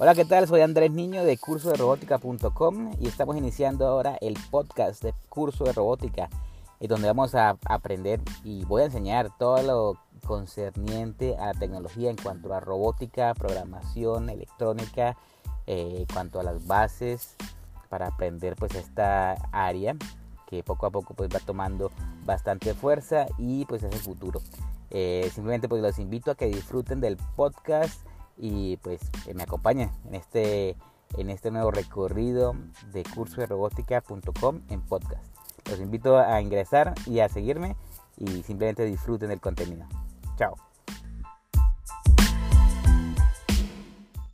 Hola, ¿qué tal? Soy Andrés Niño de curso de robótica.com y estamos iniciando ahora el podcast de curso de robótica, donde vamos a aprender y voy a enseñar todo lo concerniente a la tecnología en cuanto a robótica, programación, electrónica, eh, en cuanto a las bases para aprender pues esta área que poco a poco pues va tomando bastante fuerza y pues es el futuro. Eh, simplemente pues los invito a que disfruten del podcast y pues me acompañen en este, en este nuevo recorrido de curso de robótica.com en podcast. Los invito a ingresar y a seguirme y simplemente disfruten del contenido. Chao.